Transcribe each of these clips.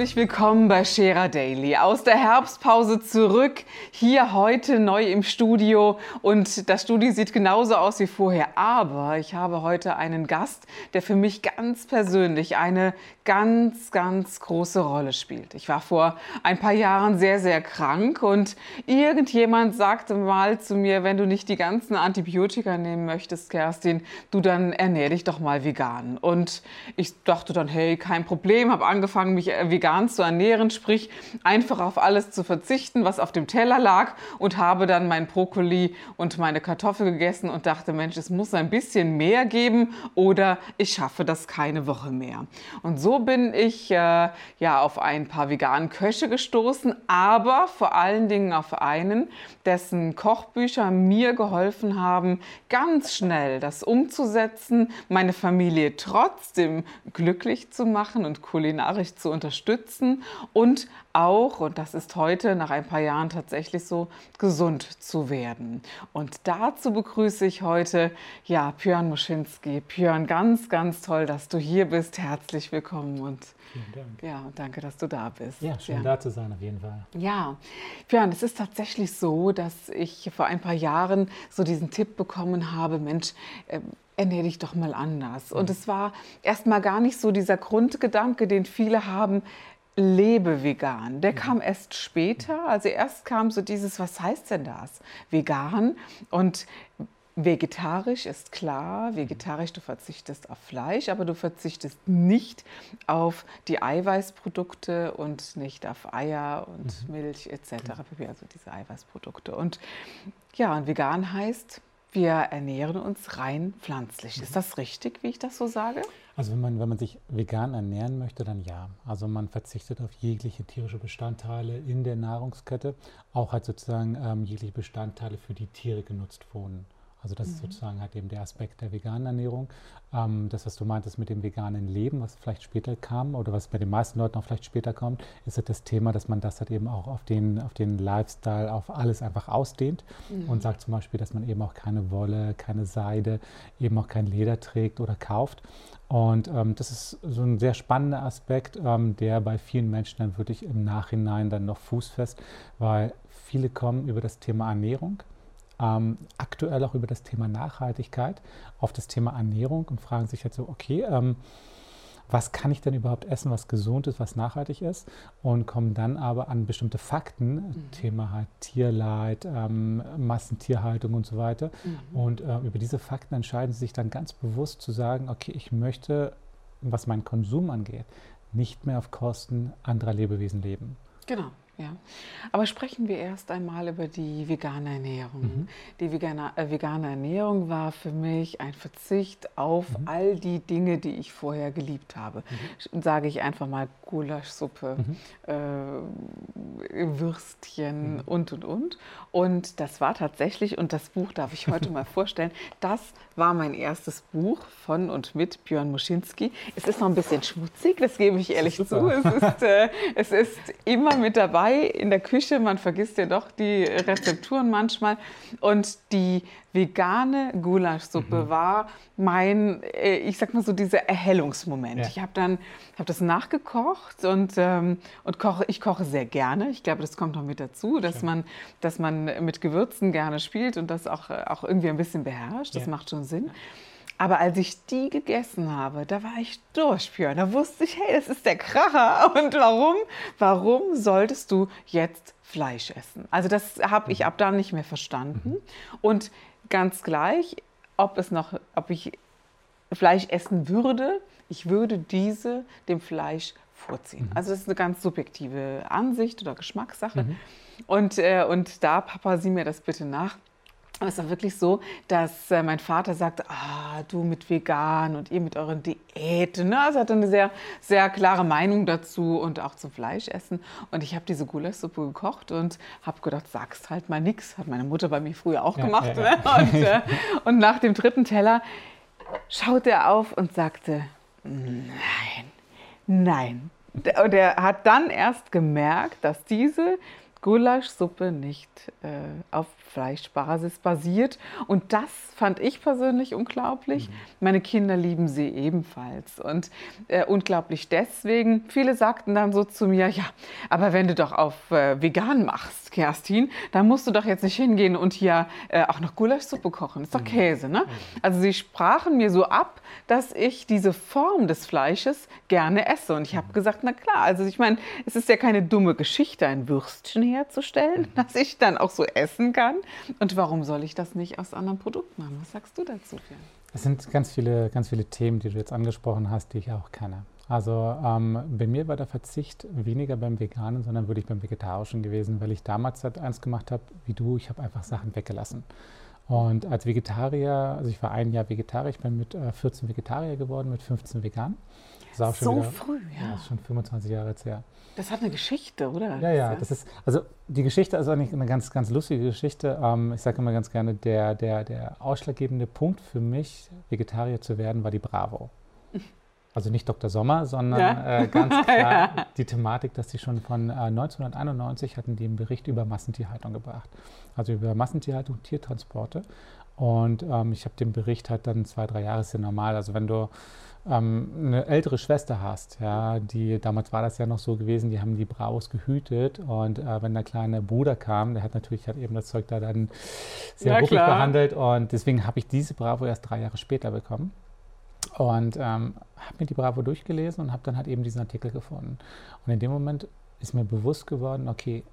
Herzlich willkommen bei Scherer Daily. Aus der Herbstpause zurück, hier heute neu im Studio. Und das Studio sieht genauso aus wie vorher. Aber ich habe heute einen Gast, der für mich ganz persönlich eine ganz, ganz große Rolle spielt. Ich war vor ein paar Jahren sehr, sehr krank und irgendjemand sagte mal zu mir, wenn du nicht die ganzen Antibiotika nehmen möchtest, Kerstin, du dann ernähr dich doch mal vegan. Und ich dachte dann, hey, kein Problem, habe angefangen, mich vegan zu ernähren, sprich einfach auf alles zu verzichten, was auf dem Teller lag und habe dann mein Brokkoli und meine Kartoffel gegessen und dachte, Mensch, es muss ein bisschen mehr geben oder ich schaffe das keine Woche mehr. Und so bin ich äh, ja auf ein paar veganen Köche gestoßen, aber vor allen Dingen auf einen, dessen Kochbücher mir geholfen haben, ganz schnell das umzusetzen, meine Familie trotzdem glücklich zu machen und kulinarisch zu unterstützen und auch, und das ist heute nach ein paar Jahren tatsächlich so, gesund zu werden. Und dazu begrüße ich heute ja Björn Muschinski. Björn, ganz, ganz toll, dass du hier bist. Herzlich willkommen und Vielen Dank. Ja, und danke, dass du da bist. Ja, schön ja. da zu sein auf jeden Fall. Ja, Björn, es ist tatsächlich so, dass ich vor ein paar Jahren so diesen Tipp bekommen habe, Mensch, äh, ernähre dich doch mal anders. Und mhm. es war erstmal gar nicht so dieser Grundgedanke, den viele haben, lebe vegan. Der mhm. kam erst später. Also erst kam so dieses, was heißt denn das? Vegan. Und Vegetarisch ist klar, vegetarisch, du verzichtest auf Fleisch, aber du verzichtest nicht auf die Eiweißprodukte und nicht auf Eier und mhm. Milch etc., also diese Eiweißprodukte. Und ja, und vegan heißt, wir ernähren uns rein pflanzlich. Ist das richtig, wie ich das so sage? Also wenn man, wenn man sich vegan ernähren möchte, dann ja. Also man verzichtet auf jegliche tierische Bestandteile in der Nahrungskette, auch halt sozusagen ähm, jegliche Bestandteile, für die Tiere genutzt wurden. Also das mhm. ist sozusagen halt eben der Aspekt der veganen Ernährung. Ähm, das, was du meintest mit dem veganen Leben, was vielleicht später kam oder was bei den meisten Leuten auch vielleicht später kommt, ist halt das Thema, dass man das halt eben auch auf den, auf den Lifestyle, auf alles einfach ausdehnt mhm. und sagt zum Beispiel, dass man eben auch keine Wolle, keine Seide, eben auch kein Leder trägt oder kauft. Und ähm, das ist so ein sehr spannender Aspekt, ähm, der bei vielen Menschen dann wirklich im Nachhinein dann noch fußfest, weil viele kommen über das Thema Ernährung ähm, aktuell auch über das Thema Nachhaltigkeit auf das Thema Ernährung und fragen sich jetzt so, okay, ähm, was kann ich denn überhaupt essen, was gesund ist, was nachhaltig ist und kommen dann aber an bestimmte Fakten, mhm. Thema halt Tierleid, ähm, Massentierhaltung und so weiter. Mhm. Und äh, über diese Fakten entscheiden sie sich dann ganz bewusst zu sagen, okay, ich möchte, was meinen Konsum angeht, nicht mehr auf Kosten anderer Lebewesen leben. Genau. Ja. Aber sprechen wir erst einmal über die vegane Ernährung. Mhm. Die vegane, äh, vegane, Ernährung war für mich ein Verzicht auf mhm. all die Dinge, die ich vorher geliebt habe. Mhm. Sage ich einfach mal Gulaschsuppe, mhm. äh, Würstchen mhm. und, und, und. Und das war tatsächlich, und das Buch darf ich heute mal vorstellen, das war mein erstes Buch von und mit Björn Muschinski. Es ist noch ein bisschen schmutzig, das gebe ich ehrlich zu. Es ist, äh, es ist immer mit dabei dabei in der Küche. Man vergisst ja doch die Rezepturen manchmal. Und die vegane Gulaschsuppe mhm. war mein, äh, ich sag mal so, dieser Erhellungsmoment. Ja. Ich habe dann hab das nachgekocht und, ähm, und koche, ich koche sehr gerne. Ich glaube, das kommt noch mit dazu, dass man, dass man mit Gewürzen gerne spielt und das auch, auch irgendwie ein bisschen beherrscht. Das ja. macht schon Sinn. Aber als ich die gegessen habe, da war ich durch, Björn. Da wusste ich, hey, das ist der Kracher. Und warum? Warum solltest du jetzt Fleisch essen? Also das habe ich ab dann nicht mehr verstanden. Und ganz gleich, ob es noch, ob ich Fleisch essen würde, ich würde diese dem Fleisch vorziehen. Mhm. Also das ist eine ganz subjektive Ansicht oder Geschmackssache. Mhm. Und, äh, und da, Papa, sieh mir das bitte nach es war wirklich so, dass äh, mein Vater sagte, ah, du mit vegan und ihr mit euren Diäten. Ne? Also hatte eine sehr, sehr klare Meinung dazu und auch zum Fleischessen. Und ich habe diese Gulaschsuppe gekocht und habe gedacht, sagst halt mal nichts. Hat meine Mutter bei mir früher auch ja, gemacht. Ja, ja. Ne? Und, äh, und nach dem dritten Teller schaute er auf und sagte, nein, nein. Und er hat dann erst gemerkt, dass diese Gulaschsuppe nicht äh, auf Fleischbasis basiert. Und das fand ich persönlich unglaublich. Mhm. Meine Kinder lieben sie ebenfalls. Und äh, unglaublich deswegen, viele sagten dann so zu mir, ja, aber wenn du doch auf äh, vegan machst, Kerstin, dann musst du doch jetzt nicht hingehen und hier äh, auch noch Gulaschsuppe kochen. Ist doch mhm. Käse, ne? Mhm. Also sie sprachen mir so ab, dass ich diese Form des Fleisches gerne esse. Und ich habe mhm. gesagt, na klar, also ich meine, es ist ja keine dumme Geschichte, ein Würstchen herzustellen, mhm. das ich dann auch so essen kann. Und warum soll ich das nicht aus anderen Produkten machen? Was sagst du dazu? Es sind ganz viele, ganz viele Themen, die du jetzt angesprochen hast, die ich auch kenne. Also ähm, bei mir war der Verzicht weniger beim Veganen, sondern wirklich beim Vegetarischen gewesen, weil ich damals halt eins gemacht habe, wie du, ich habe einfach Sachen weggelassen. Und als Vegetarier, also ich war ein Jahr Vegetarier, ich bin mit äh, 14 Vegetarier geworden, mit 15 vegan. So wieder, früh, ja. ja. Das ist schon 25 Jahre jetzt her. Das hat eine Geschichte, oder? Ja, ja, das ist, also die Geschichte ist eigentlich eine ganz, ganz lustige Geschichte. Ähm, ich sage immer ganz gerne, der, der, der ausschlaggebende Punkt für mich, Vegetarier zu werden, war die Bravo. Also nicht Dr. Sommer, sondern ja. äh, ganz klar ja. die Thematik, dass sie schon von äh, 1991 hatten einen Bericht über Massentierhaltung gebracht. Also über Massentierhaltung, Tiertransporte. Und ähm, ich habe den Bericht halt dann zwei, drei Jahre, ist ja normal. Also wenn du ähm, eine ältere Schwester hast, ja, die damals war das ja noch so gewesen, die haben die Bravos gehütet und äh, wenn der kleine Bruder kam, der hat natürlich hat eben das Zeug da dann sehr ja, ruppig behandelt und deswegen habe ich diese Bravo erst drei Jahre später bekommen und ähm, habe mir die Bravo durchgelesen und habe dann halt eben diesen Artikel gefunden und in dem Moment ist mir bewusst geworden, okay,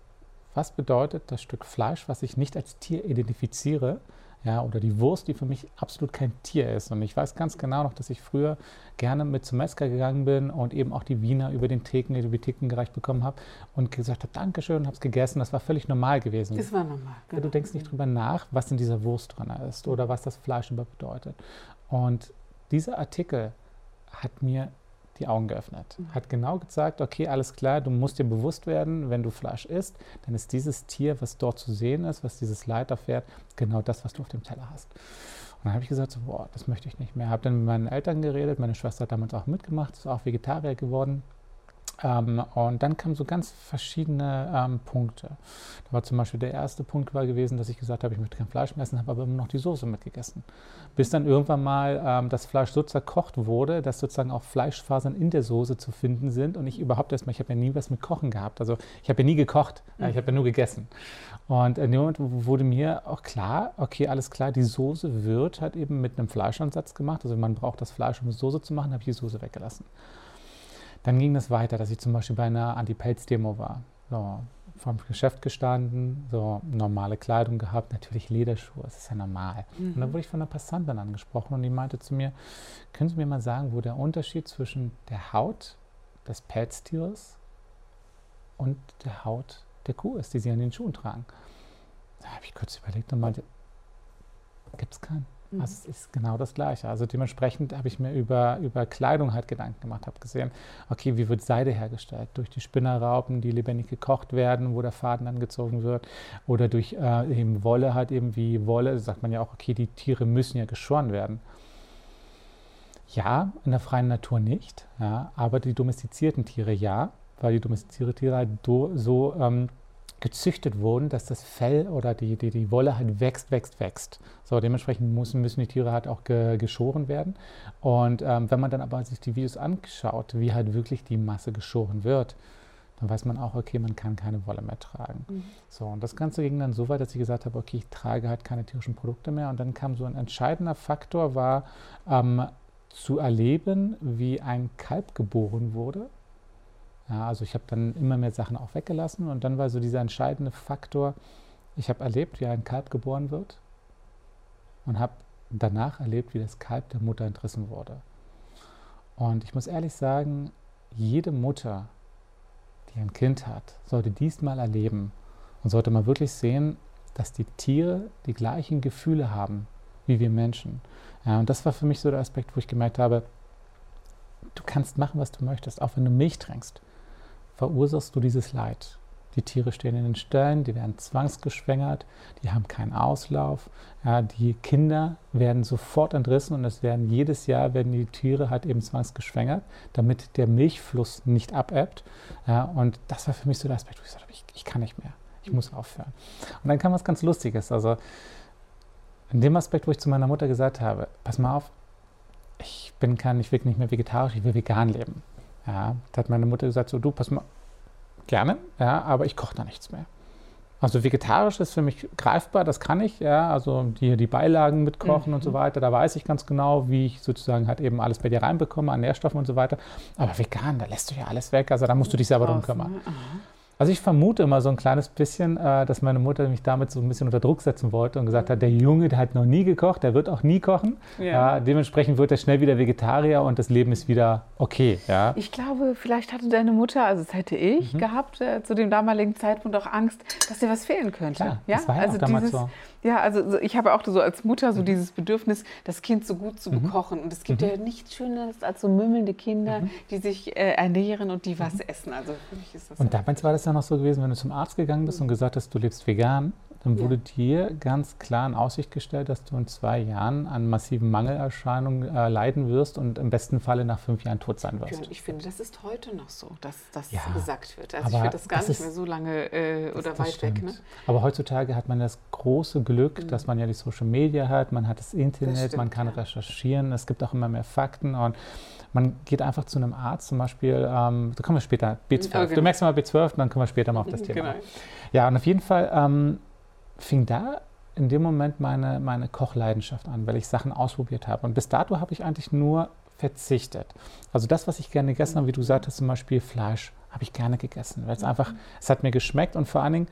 was bedeutet das Stück Fleisch, was ich nicht als Tier identifiziere, ja, oder die Wurst, die für mich absolut kein Tier ist. Und ich weiß ganz genau noch, dass ich früher gerne mit zum Metzger gegangen bin und eben auch die Wiener über den Theken, über die Theken gereicht bekommen habe und gesagt habe, Dankeschön, habe es gegessen. Das war völlig normal gewesen. Das war normal. Genau. Du denkst nicht drüber nach, was in dieser Wurst drin ist oder was das Fleisch überhaupt bedeutet. Und dieser Artikel hat mir die Augen geöffnet. Mhm. Hat genau gezeigt, okay, alles klar, du musst dir bewusst werden, wenn du Fleisch isst, dann ist dieses Tier, was dort zu sehen ist, was dieses Leid erfährt, genau das, was du auf dem Teller hast. Und dann habe ich gesagt, so, boah, das möchte ich nicht mehr. Habe dann mit meinen Eltern geredet, meine Schwester hat damals auch mitgemacht, ist auch Vegetarier geworden. Ähm, und dann kamen so ganz verschiedene ähm, Punkte. Da war zum Beispiel der erste Punkt war gewesen, dass ich gesagt habe, ich möchte kein Fleisch mehr essen, habe aber immer noch die Soße mitgegessen. Bis dann irgendwann mal ähm, das Fleisch so zerkocht wurde, dass sozusagen auch Fleischfasern in der Soße zu finden sind und ich überhaupt erstmal, ich habe ja nie was mit Kochen gehabt. Also ich habe ja nie gekocht, mhm. ich habe ja nur gegessen. Und in dem Moment wurde mir auch klar, okay, alles klar, die Soße wird halt eben mit einem Fleischansatz gemacht. Also man braucht das Fleisch, um Soße zu machen, habe ich die Soße weggelassen. Dann ging das weiter, dass ich zum Beispiel bei einer Anti-Pelz-Demo war. So, vom Geschäft gestanden, so normale Kleidung gehabt, natürlich Lederschuhe, das ist ja normal. Mhm. Und dann wurde ich von einer Passantin angesprochen und die meinte zu mir, können Sie mir mal sagen, wo der Unterschied zwischen der Haut des Pelztieres und der Haut der Kuh ist, die Sie an den Schuhen tragen? Da habe ich kurz überlegt und meinte, gibt es keinen. Mhm. Also es ist genau das Gleiche. Also dementsprechend habe ich mir über, über Kleidung halt Gedanken gemacht, habe gesehen, okay, wie wird Seide hergestellt? Durch die Spinnerraupen, die lebendig gekocht werden, wo der Faden angezogen wird, oder durch äh, eben Wolle halt eben wie Wolle, sagt man ja auch, okay, die Tiere müssen ja geschoren werden. Ja, in der freien Natur nicht, ja, aber die domestizierten Tiere ja, weil die domestizierten Tiere halt so ähm, gezüchtet wurden, dass das Fell oder die, die, die Wolle halt wächst, wächst, wächst. So, dementsprechend müssen, müssen die Tiere halt auch ge, geschoren werden. Und ähm, wenn man dann aber sich die Videos anschaut, wie halt wirklich die Masse geschoren wird, dann weiß man auch, okay, man kann keine Wolle mehr tragen. Mhm. So, und das Ganze ging dann so weit, dass ich gesagt habe, okay, ich trage halt keine tierischen Produkte mehr. Und dann kam so ein entscheidender Faktor, war ähm, zu erleben, wie ein Kalb geboren wurde ja, also ich habe dann immer mehr Sachen auch weggelassen und dann war so dieser entscheidende Faktor, ich habe erlebt, wie ein Kalb geboren wird und habe danach erlebt, wie das Kalb der Mutter entrissen wurde. Und ich muss ehrlich sagen, jede Mutter, die ein Kind hat, sollte dies mal erleben und sollte mal wirklich sehen, dass die Tiere die gleichen Gefühle haben wie wir Menschen. Ja, und das war für mich so der Aspekt, wo ich gemerkt habe, du kannst machen, was du möchtest, auch wenn du Milch trinkst, verursachst du dieses Leid. Die Tiere stehen in den Ställen, die werden zwangsgeschwängert, die haben keinen Auslauf. Ja, die Kinder werden sofort entrissen und es werden jedes Jahr werden die Tiere halt eben zwangsgeschwängert, damit der Milchfluss nicht abebbt. Ja, und das war für mich so der Aspekt, wo ich gesagt habe, ich, ich kann nicht mehr, ich muss aufhören. Und dann kam was ganz Lustiges. Also in dem Aspekt, wo ich zu meiner Mutter gesagt habe, pass mal auf, ich bin kein, ich will nicht mehr vegetarisch, ich will vegan leben. Ja, da hat meine Mutter gesagt, so du, pass mal, gerne, ja, aber ich koche da nichts mehr. Also vegetarisch ist für mich greifbar, das kann ich, ja, also die, die Beilagen mitkochen mhm. und so mhm. weiter, da weiß ich ganz genau, wie ich sozusagen halt eben alles bei dir reinbekomme an Nährstoffen und so weiter. Aber vegan, da lässt du ja alles weg, also da musst du dich selber drum kümmern. Ne? Also ich vermute immer so ein kleines bisschen, äh, dass meine Mutter mich damit so ein bisschen unter Druck setzen wollte und gesagt hat, der Junge, der hat noch nie gekocht, der wird auch nie kochen. Ja. Dementsprechend wird er schnell wieder Vegetarier und das Leben ist wieder okay. Ja. Ich glaube, vielleicht hatte deine Mutter, also das hätte ich mhm. gehabt, äh, zu dem damaligen Zeitpunkt auch Angst, dass dir was fehlen könnte. Klar, ja, das war ja also auch damals dieses, so. Ja, also ich habe auch so als Mutter so mhm. dieses Bedürfnis, das Kind so gut zu mhm. bekochen. Und es gibt mhm. ja nichts Schöneres als so mümmelnde Kinder, mhm. die sich äh, ernähren und die was mhm. essen. Also für mich ist das. Und damals war das ja noch so gewesen, wenn du zum Arzt gegangen bist und gesagt hast, du lebst vegan, dann wurde ja. dir ganz klar in Aussicht gestellt, dass du in zwei Jahren an massiven Mangelerscheinungen äh, leiden wirst und im besten Falle nach fünf Jahren tot sein wirst. Ich finde, das ist heute noch so, dass das ja, gesagt wird. Also ich finde das gar das nicht ist, mehr so lange äh, oder das, weit stimmt. weg. Ne? Aber heutzutage hat man das große Glück, mhm. dass man ja die Social Media hat, man hat das Internet, stimmt, man kann ja. recherchieren, es gibt auch immer mehr Fakten und man geht einfach zu einem Arzt, zum Beispiel, ähm, da kommen wir später, B12. Okay. Du merkst mal B12, dann kommen wir später mal auf das Thema. Genau. Ja, und auf jeden Fall ähm, fing da in dem Moment meine, meine Kochleidenschaft an, weil ich Sachen ausprobiert habe. Und bis dato habe ich eigentlich nur verzichtet. Also das, was ich gerne gegessen habe, wie du sagtest, zum Beispiel Fleisch, habe ich gerne gegessen, weil es einfach, es hat mir geschmeckt und vor allen Dingen,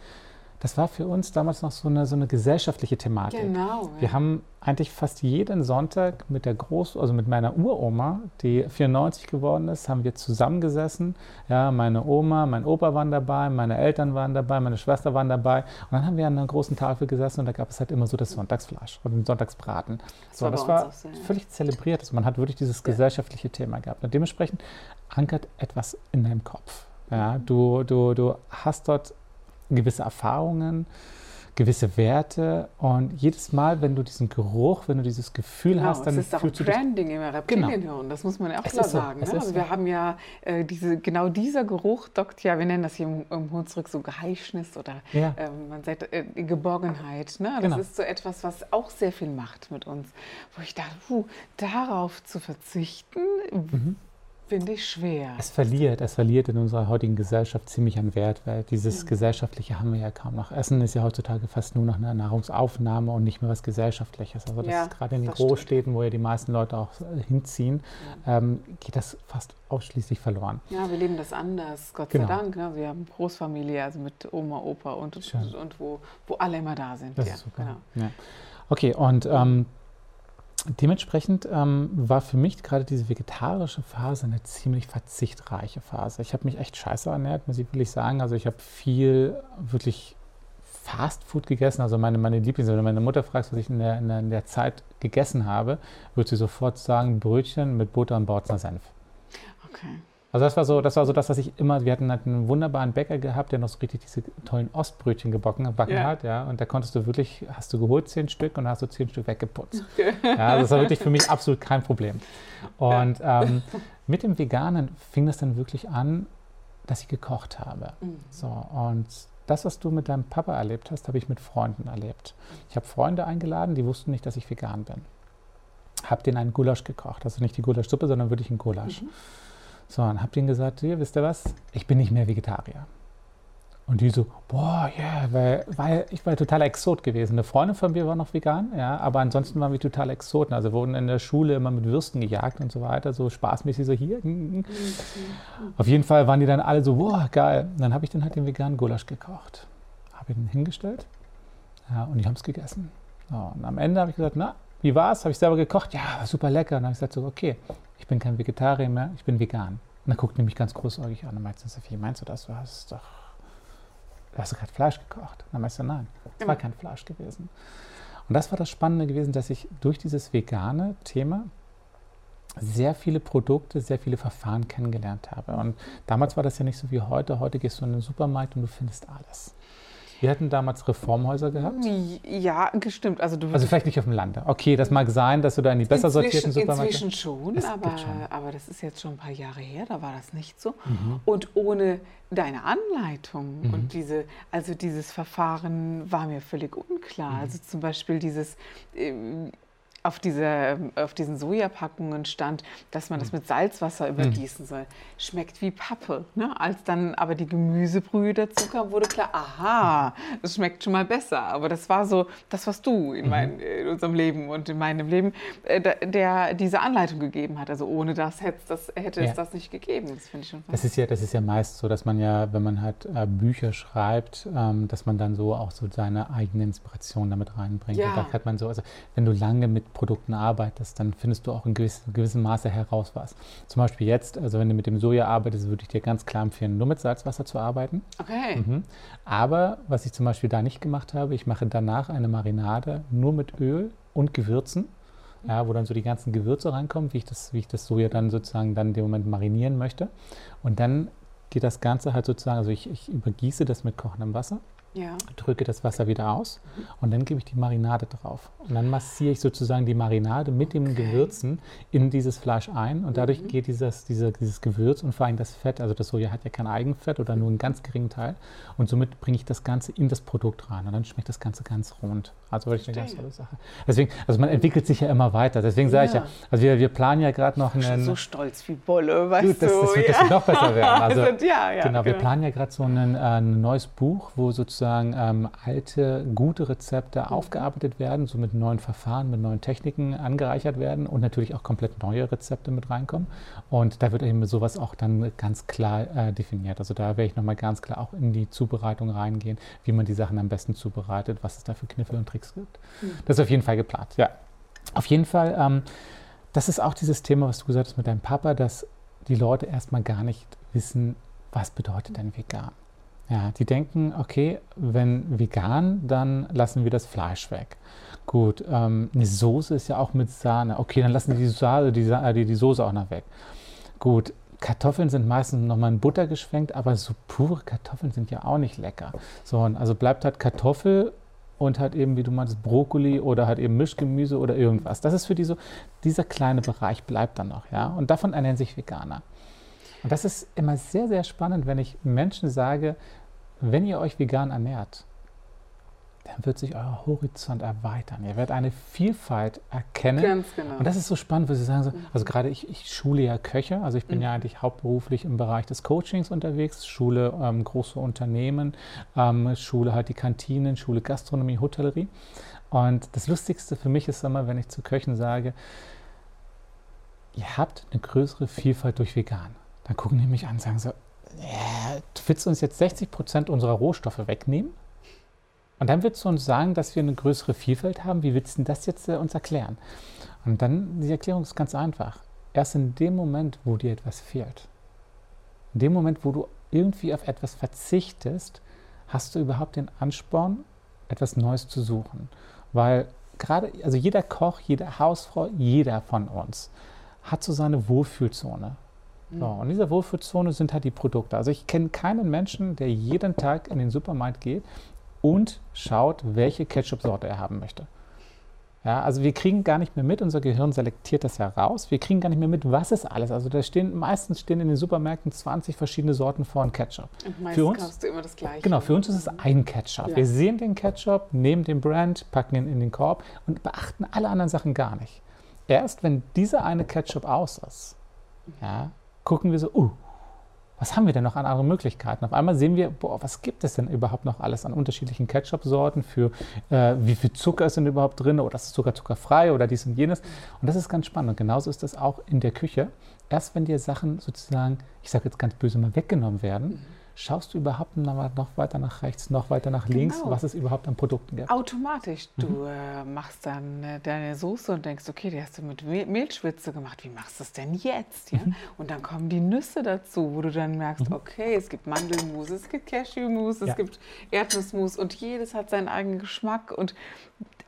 das war für uns damals noch so eine, so eine gesellschaftliche Thematik. Genau. Wir haben eigentlich fast jeden Sonntag mit der Groß, also mit meiner Uroma, die 94 geworden ist, haben wir zusammengesessen. Ja, meine Oma, mein Opa waren dabei, meine Eltern waren dabei, meine Schwester waren dabei. Und dann haben wir an einer großen Tafel gesessen und da gab es halt immer so das Sonntagsfleisch und den Sonntagsbraten. Das so, war das war so, ja. völlig zelebriert. Also man hat wirklich dieses gesellschaftliche Thema gehabt. Und dementsprechend ankert etwas in deinem Kopf. Ja, du, du, du hast dort gewisse Erfahrungen, gewisse Werte und jedes Mal, wenn du diesen Geruch, wenn du dieses Gefühl genau, hast, dann es ist auch Branding im Reptilienhirn, genau. das muss man ja auch klar so, sagen. Ne? Also so. wir haben ja äh, diese, genau dieser Geruch dockt ja, wir nennen das hier im, im Hunsrück so Geheischnis oder ja. ähm, man sagt äh, Geborgenheit. Ne? Das genau. ist so etwas, was auch sehr viel macht mit uns, wo ich dachte, puh, darauf zu verzichten, mhm Finde ich schwer. Es verliert, es verliert in unserer heutigen Gesellschaft ziemlich an Wert, weil dieses mhm. Gesellschaftliche haben wir ja kaum noch. Essen ist ja heutzutage fast nur noch eine Nahrungsaufnahme und nicht mehr was Gesellschaftliches. Also das ja, ist gerade in den Großstädten, stimmt. wo ja die meisten Leute auch äh, hinziehen, ja. ähm, geht das fast ausschließlich verloren. Ja, wir leben das anders, Gott genau. sei Dank. Ne? Wir haben Großfamilie, also mit Oma, Opa und, und, und, wo, wo alle immer da sind. Das ja, ist super. Genau. Ja. Okay, und ähm, Dementsprechend ähm, war für mich gerade diese vegetarische Phase eine ziemlich verzichtreiche Phase. Ich habe mich echt scheiße ernährt, muss ich wirklich sagen. Also ich habe viel wirklich Fast Food gegessen. Also meine, meine Lieblings, wenn du meine Mutter fragst, was ich in der, in der, in der Zeit gegessen habe, wird sie sofort sagen, Brötchen mit Butter und Bautzner Senf. Okay. Also das war so, das war so das, was ich immer. Wir hatten halt einen wunderbaren Bäcker gehabt, der noch so richtig diese tollen Ostbrötchen gebacken, ja. hat, ja. Und da konntest du wirklich, hast du geholt zehn Stück und hast du zehn Stück weggeputzt. Okay. Ja, also das war wirklich für mich absolut kein Problem. Und ähm, mit dem Veganen fing das dann wirklich an, dass ich gekocht habe. Mhm. So und das, was du mit deinem Papa erlebt hast, habe ich mit Freunden erlebt. Ich habe Freunde eingeladen, die wussten nicht, dass ich vegan bin. Habe denen einen Gulasch gekocht, also nicht die Gulaschsuppe, sondern wirklich einen Gulasch. Mhm. So, habt ihr ihnen gesagt, hier, wisst ihr was, ich bin nicht mehr Vegetarier. Und die so, boah, ja, yeah, weil, weil ich war total Exot gewesen. Eine Freundin von mir war noch vegan, ja, aber ansonsten waren wir total Exoten. Also wurden in der Schule immer mit Würsten gejagt und so weiter, so spaßmäßig so hier. Mhm. Auf jeden Fall waren die dann alle so, boah, geil. Und dann habe ich dann halt den veganen Gulasch gekocht. Habe ihn hingestellt ja, und die haben es gegessen. So, und am Ende habe ich gesagt, na, wie war es? Habe ich selber gekocht? Ja, super lecker. Und dann habe ich gesagt, so, okay, ich bin kein Vegetarier mehr, ich bin vegan. Und dann guckt er mich ganz großäugig an und meint, wie meinst du das? Du hast doch hast du gerade Fleisch gekocht? Und dann meinst du, nein, es war kein Fleisch gewesen. Und das war das Spannende gewesen, dass ich durch dieses vegane Thema sehr viele Produkte, sehr viele Verfahren kennengelernt habe. Und damals war das ja nicht so wie heute. Heute gehst du in den Supermarkt und du findest alles. Wir hatten damals Reformhäuser gehabt. Ja, gestimmt. Also, also vielleicht nicht auf dem Lande. Okay, das mag sein, dass du da in die besser sortierten Supermärkte... Inzwischen schon aber, schon, aber das ist jetzt schon ein paar Jahre her, da war das nicht so. Mhm. Und ohne deine Anleitung mhm. und diese, also dieses Verfahren war mir völlig unklar. Mhm. Also zum Beispiel dieses... Ähm, auf, diese, auf diesen Sojapackungen stand, dass man das hm. mit Salzwasser übergießen soll. Schmeckt wie Pappe. Ne? Als dann aber die Gemüsebrühe dazu kam, wurde klar, aha, es schmeckt schon mal besser. Aber das war so das, was du in, mein, in unserem Leben und in meinem Leben, äh, der diese Anleitung gegeben hat. Also ohne das hätte, das, hätte ja. es das nicht gegeben. Das finde ich schon das ist ja Das ist ja meist so, dass man ja, wenn man halt äh, Bücher schreibt, ähm, dass man dann so auch so seine eigene Inspiration damit reinbringt. Ja. Und da hat man so, also wenn du lange mit Produkten arbeitest, dann findest du auch in gewissem, gewissem Maße heraus was. Zum Beispiel jetzt, also wenn du mit dem Soja arbeitest, würde ich dir ganz klar empfehlen, nur mit Salzwasser zu arbeiten. Okay. Mhm. Aber was ich zum Beispiel da nicht gemacht habe, ich mache danach eine Marinade nur mit Öl und Gewürzen. Ja, wo dann so die ganzen Gewürze reinkommen, wie ich das, wie ich das Soja dann sozusagen dann in dem Moment marinieren möchte. Und dann geht das Ganze halt sozusagen, also ich, ich übergieße das mit kochendem Wasser ja. drücke das Wasser wieder aus und dann gebe ich die Marinade drauf. Und dann massiere ich sozusagen die Marinade mit okay. den Gewürzen in dieses Fleisch ein und dadurch mhm. geht dieses, diese, dieses Gewürz und vor allem das Fett, also das Soja hat ja kein Eigenfett oder nur einen ganz geringen Teil und somit bringe ich das Ganze in das Produkt rein und dann schmeckt das Ganze ganz rund. Also wirklich eine ganz tolle Sache. Deswegen, also man entwickelt sich ja immer weiter. Deswegen sage ja. ich ja, also wir, wir planen ja gerade noch einen... so stolz wie Bolle, weißt du. Das, das wird ja. noch besser werden. Also, ja, ja, genau, wir genau. planen ja gerade so äh, ein neues Buch, wo sozusagen sozusagen ähm, alte, gute Rezepte mhm. aufgearbeitet werden, so mit neuen Verfahren, mit neuen Techniken angereichert werden und natürlich auch komplett neue Rezepte mit reinkommen. Und da wird eben sowas auch dann ganz klar äh, definiert. Also da werde ich nochmal ganz klar auch in die Zubereitung reingehen, wie man die Sachen am besten zubereitet, was es da für Kniffe und Tricks gibt. Mhm. Das ist auf jeden Fall geplant, ja. Auf jeden Fall, ähm, das ist auch dieses Thema, was du gesagt hast mit deinem Papa, dass die Leute erstmal gar nicht wissen, was bedeutet denn vegan. Ja, die denken, okay, wenn vegan, dann lassen wir das Fleisch weg. Gut, ähm, eine Soße ist ja auch mit Sahne. Okay, dann lassen die die, Sahne, die, die, Soße auch noch weg. Gut, Kartoffeln sind meistens nochmal in Butter geschwenkt, aber so pure Kartoffeln sind ja auch nicht lecker. So, also bleibt halt Kartoffel und halt eben, wie du meinst, Brokkoli oder halt eben Mischgemüse oder irgendwas. Das ist für die so, dieser kleine Bereich bleibt dann noch, ja. Und davon ernähren sich Veganer. Und das ist immer sehr, sehr spannend, wenn ich Menschen sage, wenn ihr euch vegan ernährt, dann wird sich euer Horizont erweitern. Ihr werdet eine Vielfalt erkennen. Ganz genau. Und das ist so spannend, wo Sie sagen, so, mhm. also gerade ich, ich schule ja Köche, also ich bin mhm. ja eigentlich hauptberuflich im Bereich des Coachings unterwegs, schule ähm, große Unternehmen, ähm, schule halt die Kantinen, schule Gastronomie, Hotellerie. Und das Lustigste für mich ist immer, wenn ich zu Köchen sage, ihr habt eine größere Vielfalt durch vegan. Dann gucken die mich an und sagen so, ja, du willst uns jetzt 60 Prozent unserer Rohstoffe wegnehmen? Und dann willst du uns sagen, dass wir eine größere Vielfalt haben? Wie willst du das jetzt äh, uns erklären? Und dann, die Erklärung ist ganz einfach. Erst in dem Moment, wo dir etwas fehlt, in dem Moment, wo du irgendwie auf etwas verzichtest, hast du überhaupt den Ansporn, etwas Neues zu suchen. Weil gerade, also jeder Koch, jede Hausfrau, jeder von uns hat so seine Wohlfühlzone. So, und in dieser Wohlfühlzone sind halt die Produkte. Also ich kenne keinen Menschen, der jeden Tag in den Supermarkt geht und schaut, welche Ketchup-Sorte er haben möchte. Ja, also wir kriegen gar nicht mehr mit, unser Gehirn selektiert das heraus. Wir kriegen gar nicht mehr mit, was ist alles. Also da stehen meistens stehen in den Supermärkten 20 verschiedene Sorten von Ketchup. Und meistens für uns, kaufst du immer das gleiche. Genau, für uns ist es ein Ketchup. Ja. Wir sehen den Ketchup, nehmen den Brand, packen ihn in den Korb und beachten alle anderen Sachen gar nicht. Erst wenn dieser eine Ketchup aus ist, ja, gucken wir so, uh, was haben wir denn noch an anderen Möglichkeiten? Auf einmal sehen wir, boah, was gibt es denn überhaupt noch alles an unterschiedlichen Ketchup-Sorten für, äh, wie viel Zucker ist denn überhaupt drin oder ist sogar zuckerfrei oder dies und jenes. Und das ist ganz spannend. Und genauso ist das auch in der Küche. Erst wenn dir Sachen sozusagen, ich sage jetzt ganz böse mal, weggenommen werden, schaust du überhaupt noch weiter nach rechts, noch weiter nach links, genau. was es überhaupt an Produkten gibt? Automatisch. Du mhm. äh, machst dann äh, deine Soße und denkst, okay, die hast du mit Mehlschwitze gemacht. Wie machst du das denn jetzt? Ja? Mhm. Und dann kommen die Nüsse dazu, wo du dann merkst, mhm. okay, es gibt Mandelmus, es gibt Cashewmus, es ja. gibt Erdnussmus und jedes hat seinen eigenen Geschmack und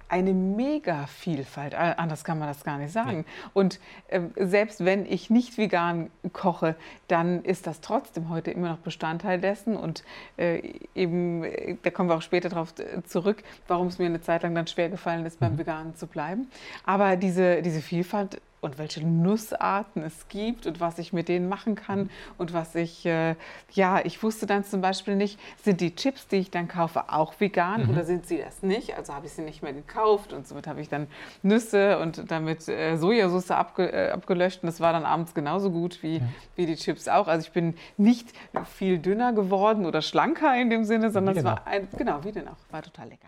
eine mega Vielfalt. Anders kann man das gar nicht sagen. Ja. Und äh, selbst wenn ich nicht vegan koche, dann ist das trotzdem heute immer noch Bestandteil dessen. Und äh, eben, äh, da kommen wir auch später darauf äh, zurück, warum es mir eine Zeit lang dann schwer gefallen ist, beim mhm. Veganen zu bleiben. Aber diese, diese Vielfalt und welche Nussarten es gibt und was ich mit denen machen kann und was ich, äh, ja, ich wusste dann zum Beispiel nicht, sind die Chips, die ich dann kaufe, auch vegan mhm. oder sind sie das nicht? Also habe ich sie nicht mehr gekauft und somit habe ich dann Nüsse und damit äh, Sojasauce abge, äh, abgelöscht und das war dann abends genauso gut wie, ja. wie die Chips auch. Also ich bin nicht viel dünner geworden oder schlanker in dem Sinne, sondern es war ein, genau, wie denn auch, war total lecker.